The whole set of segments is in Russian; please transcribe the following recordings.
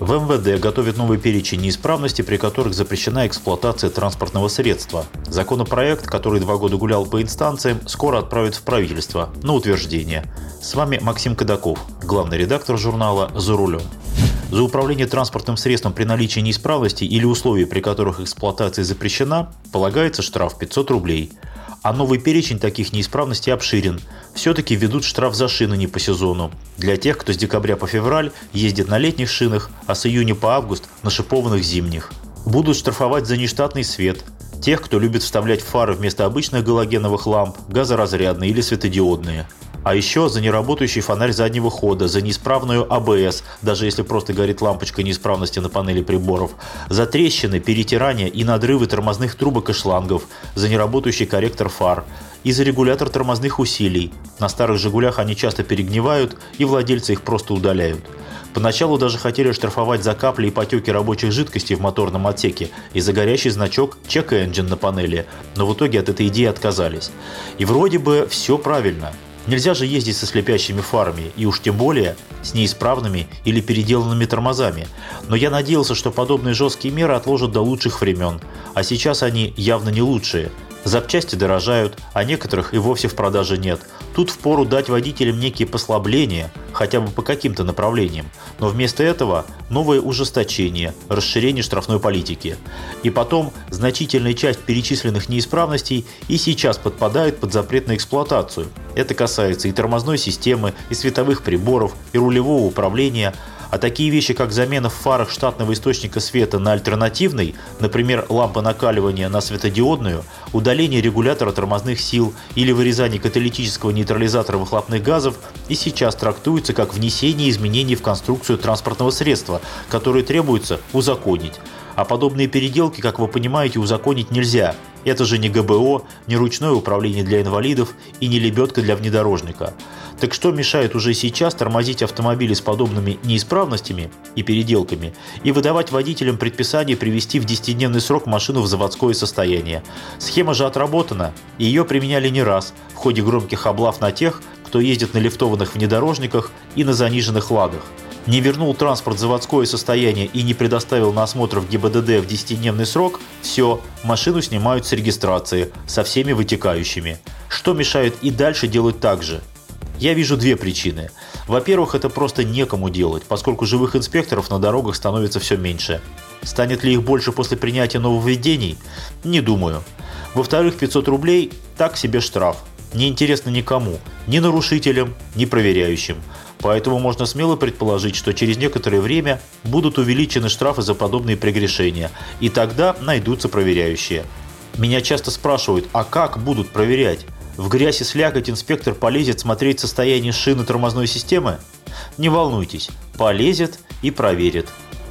В МВД готовят новый перечень неисправностей, при которых запрещена эксплуатация транспортного средства. Законопроект, который два года гулял по инстанциям, скоро отправят в правительство на утверждение. С вами Максим Кадаков, главный редактор журнала «За рулем». За управление транспортным средством при наличии неисправностей или условий, при которых эксплуатация запрещена, полагается штраф 500 рублей – а новый перечень таких неисправностей обширен. Все-таки ведут штраф за шины не по сезону. Для тех, кто с декабря по февраль ездит на летних шинах, а с июня по август на шипованных зимних. Будут штрафовать за нештатный свет. Тех, кто любит вставлять фары вместо обычных галогеновых ламп, газоразрядные или светодиодные. А еще за неработающий фонарь заднего хода, за неисправную АБС, даже если просто горит лампочка неисправности на панели приборов, за трещины, перетирания и надрывы тормозных трубок и шлангов, за неработающий корректор фар и за регулятор тормозных усилий. На старых «Жигулях» они часто перегнивают, и владельцы их просто удаляют. Поначалу даже хотели штрафовать за капли и потеки рабочих жидкостей в моторном отсеке и за горящий значок «Check Engine» на панели, но в итоге от этой идеи отказались. И вроде бы все правильно – Нельзя же ездить со слепящими фарами, и уж тем более с неисправными или переделанными тормозами. Но я надеялся, что подобные жесткие меры отложат до лучших времен, а сейчас они явно не лучшие – Запчасти дорожают, а некоторых и вовсе в продаже нет. Тут впору дать водителям некие послабления, хотя бы по каким-то направлениям. Но вместо этого новое ужесточение, расширение штрафной политики. И потом значительная часть перечисленных неисправностей и сейчас подпадает под запрет на эксплуатацию. Это касается и тормозной системы, и световых приборов, и рулевого управления – а такие вещи, как замена в фарах штатного источника света на альтернативный, например, лампа накаливания на светодиодную, удаление регулятора тормозных сил или вырезание каталитического нейтрализатора выхлопных газов и сейчас трактуются как внесение изменений в конструкцию транспортного средства, которые требуется узаконить. А подобные переделки, как вы понимаете, узаконить нельзя. Это же не ГБО, не ручное управление для инвалидов и не лебедка для внедорожника. Так что мешает уже сейчас тормозить автомобили с подобными неисправностями и переделками и выдавать водителям предписание привести в 10-дневный срок машину в заводское состояние? Схема же отработана, и ее применяли не раз в ходе громких облав на тех, кто ездит на лифтованных внедорожниках и на заниженных ладах. Не вернул транспорт в заводское состояние и не предоставил на осмотр в ГИБДД в 10-дневный срок – все, машину снимают с регистрации, со всеми вытекающими. Что мешает и дальше делать так же? Я вижу две причины. Во-первых, это просто некому делать, поскольку живых инспекторов на дорогах становится все меньше. Станет ли их больше после принятия нововведений? Не думаю. Во-вторых, 500 рублей – так себе штраф. Не интересно никому, ни нарушителям, ни проверяющим. Поэтому можно смело предположить, что через некоторое время будут увеличены штрафы за подобные прегрешения, и тогда найдутся проверяющие. Меня часто спрашивают, а как будут проверять? В грязь и слякоть инспектор полезет смотреть состояние шины тормозной системы? Не волнуйтесь, полезет и проверит.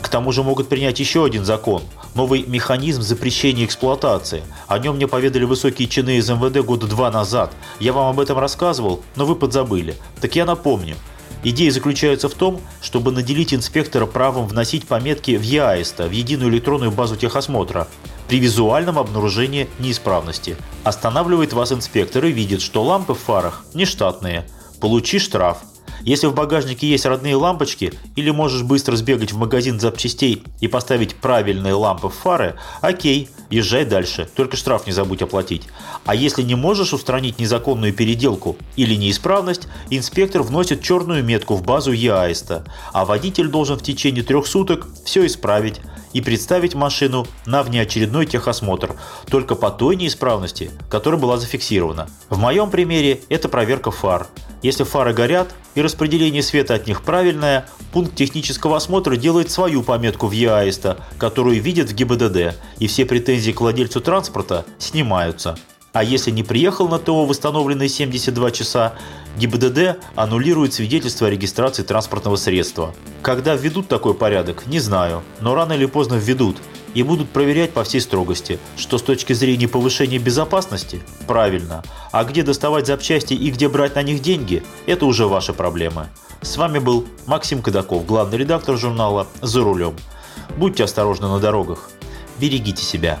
К тому же могут принять еще один закон – новый механизм запрещения эксплуатации. О нем мне поведали высокие чины из МВД года два назад. Я вам об этом рассказывал, но вы подзабыли. Так я напомню. Идея заключается в том, чтобы наделить инспектора правом вносить пометки в ЕАИСТа, в единую электронную базу техосмотра при визуальном обнаружении неисправности. Останавливает вас инспектор и видит, что лампы в фарах нештатные. Получи штраф. Если в багажнике есть родные лампочки или можешь быстро сбегать в магазин запчастей и поставить правильные лампы в фары, окей, езжай дальше, только штраф не забудь оплатить. А если не можешь устранить незаконную переделку или неисправность, инспектор вносит черную метку в базу ЕАИСТа, а водитель должен в течение трех суток все исправить и представить машину на внеочередной техосмотр, только по той неисправности, которая была зафиксирована. В моем примере это проверка фар. Если фары горят и распределение света от них правильное, пункт технического осмотра делает свою пометку в ЕАИСТа, которую видит в ГИБДД, и все претензии к владельцу транспорта снимаются. А если не приехал на ТО в установленные 72 часа, ГИБДД аннулирует свидетельство о регистрации транспортного средства. Когда введут такой порядок, не знаю, но рано или поздно введут. и будут проверять по всей строгости, что с точки зрения повышения безопасности – правильно, а где доставать запчасти и где брать на них деньги – это уже ваши проблемы. С вами был Максим Кадаков, главный редактор журнала «За рулем». Будьте осторожны на дорогах. Берегите себя.